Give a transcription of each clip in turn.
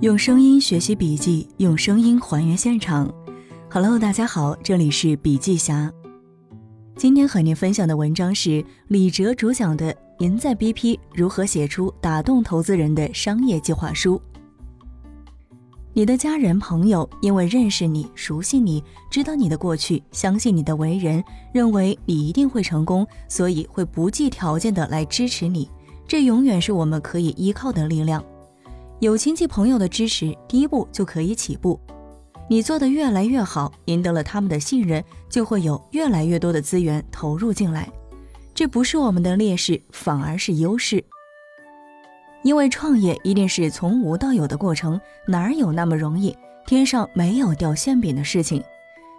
用声音学习笔记，用声音还原现场。Hello，大家好，这里是笔记侠。今天和您分享的文章是李哲主讲的《您在 BP：如何写出打动投资人的商业计划书》。你的家人朋友因为认识你、熟悉你、知道你的过去、相信你的为人，认为你一定会成功，所以会不计条件的来支持你。这永远是我们可以依靠的力量。有亲戚朋友的支持，第一步就可以起步。你做的越来越好，赢得了他们的信任，就会有越来越多的资源投入进来。这不是我们的劣势，反而是优势。因为创业一定是从无到有的过程，哪有那么容易？天上没有掉馅饼的事情。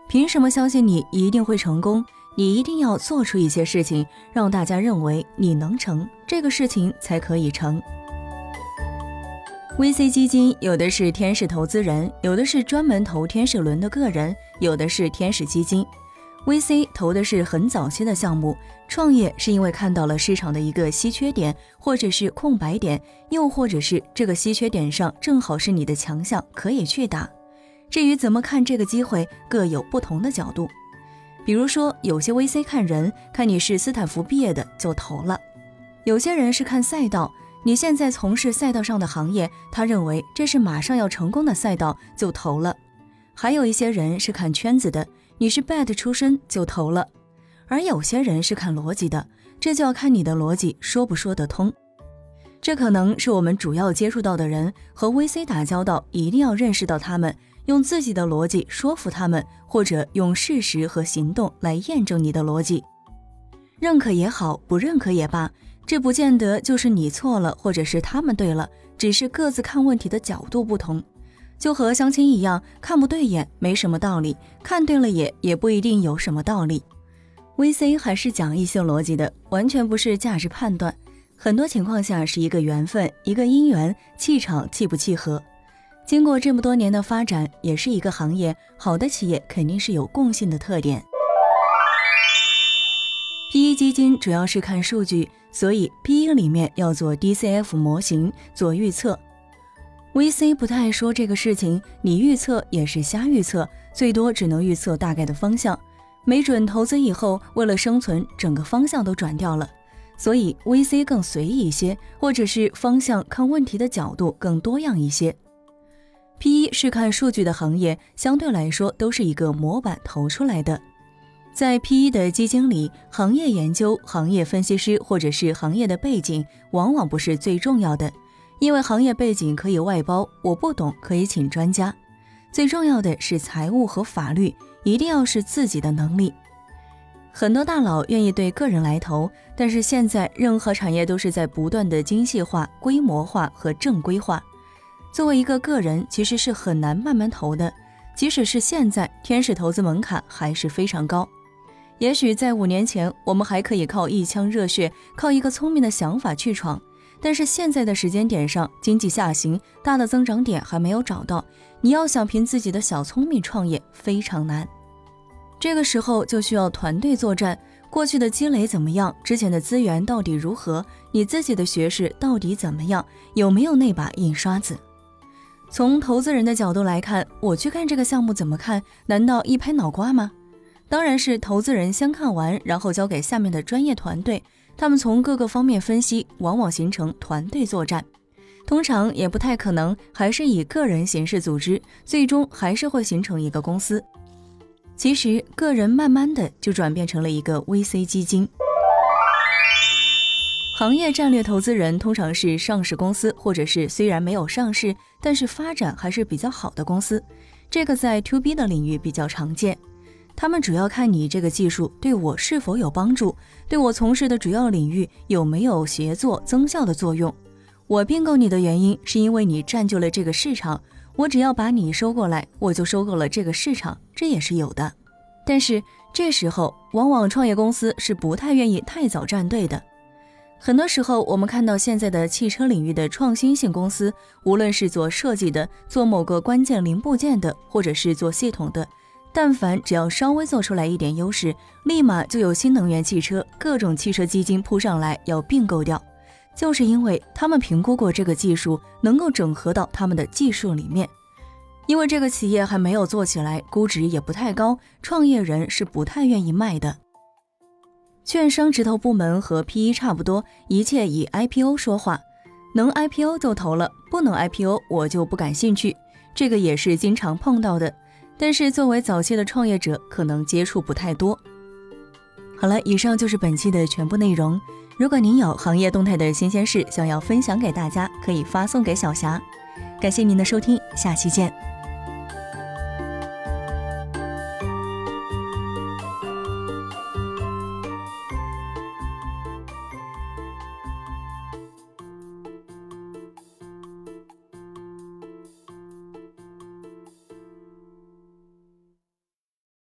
凭什么相信你一定会成功？你一定要做出一些事情，让大家认为你能成，这个事情才可以成。VC 基金有的是天使投资人，有的是专门投天使轮的个人，有的是天使基金。VC 投的是很早期的项目，创业是因为看到了市场的一个稀缺点，或者是空白点，又或者是这个稀缺点上正好是你的强项，可以去打。至于怎么看这个机会，各有不同的角度。比如说，有些 VC 看人，看你是斯坦福毕业的就投了；有些人是看赛道。你现在从事赛道上的行业，他认为这是马上要成功的赛道，就投了。还有一些人是看圈子的，你是 bad 出身就投了。而有些人是看逻辑的，这就要看你的逻辑说不说得通。这可能是我们主要接触到的人和 VC 打交道，一定要认识到他们，用自己的逻辑说服他们，或者用事实和行动来验证你的逻辑。认可也好，不认可也罢。这不见得就是你错了，或者是他们对了，只是各自看问题的角度不同。就和相亲一样，看不对眼没什么道理，看对了眼也不一定有什么道理。VC 还是讲异性逻辑的，完全不是价值判断。很多情况下是一个缘分，一个姻缘，气场契不契合。经过这么多年的发展，也是一个行业，好的企业肯定是有共性的特点。PE 基金主要是看数据，所以 PE 里面要做 DCF 模型做预测。VC 不太说这个事情，你预测也是瞎预测，最多只能预测大概的方向，没准投资以后为了生存，整个方向都转掉了。所以 VC 更随意一些，或者是方向看问题的角度更多样一些。PE 是看数据的行业，相对来说都是一个模板投出来的。在 PE 的基金里，行业研究、行业分析师或者是行业的背景，往往不是最重要的，因为行业背景可以外包，我不懂可以请专家。最重要的是财务和法律，一定要是自己的能力。很多大佬愿意对个人来投，但是现在任何产业都是在不断的精细化、规模化和正规化。作为一个个人，其实是很难慢慢投的，即使是现在，天使投资门槛还是非常高。也许在五年前，我们还可以靠一腔热血，靠一个聪明的想法去闯。但是现在的时间点上，经济下行，大的增长点还没有找到，你要想凭自己的小聪明创业非常难。这个时候就需要团队作战。过去的积累怎么样？之前的资源到底如何？你自己的学识到底怎么样？有没有那把印刷子？从投资人的角度来看，我去看这个项目怎么看？难道一拍脑瓜吗？当然是投资人先看完，然后交给下面的专业团队，他们从各个方面分析，往往形成团队作战。通常也不太可能，还是以个人形式组织，最终还是会形成一个公司。其实，个人慢慢的就转变成了一个 VC 基金。行业战略投资人通常是上市公司，或者是虽然没有上市，但是发展还是比较好的公司。这个在 To B 的领域比较常见。他们主要看你这个技术对我是否有帮助，对我从事的主要领域有没有协作增效的作用。我并购你的原因是因为你占据了这个市场，我只要把你收过来，我就收购了这个市场，这也是有的。但是这时候，往往创业公司是不太愿意太早站队的。很多时候，我们看到现在的汽车领域的创新性公司，无论是做设计的，做某个关键零部件的，或者是做系统的。但凡只要稍微做出来一点优势，立马就有新能源汽车、各种汽车基金扑上来要并购掉。就是因为他们评估过这个技术能够整合到他们的技术里面。因为这个企业还没有做起来，估值也不太高，创业人是不太愿意卖的。券商直投部门和 PE 差不多，一切以 IPO 说话，能 IPO 就投了，不能 IPO 我就不感兴趣。这个也是经常碰到的，但是作为早期的创业者，可能接触不太多。好了，以上就是本期的全部内容。如果您有行业动态的新鲜事想要分享给大家，可以发送给小霞。感谢您的收听，下期见。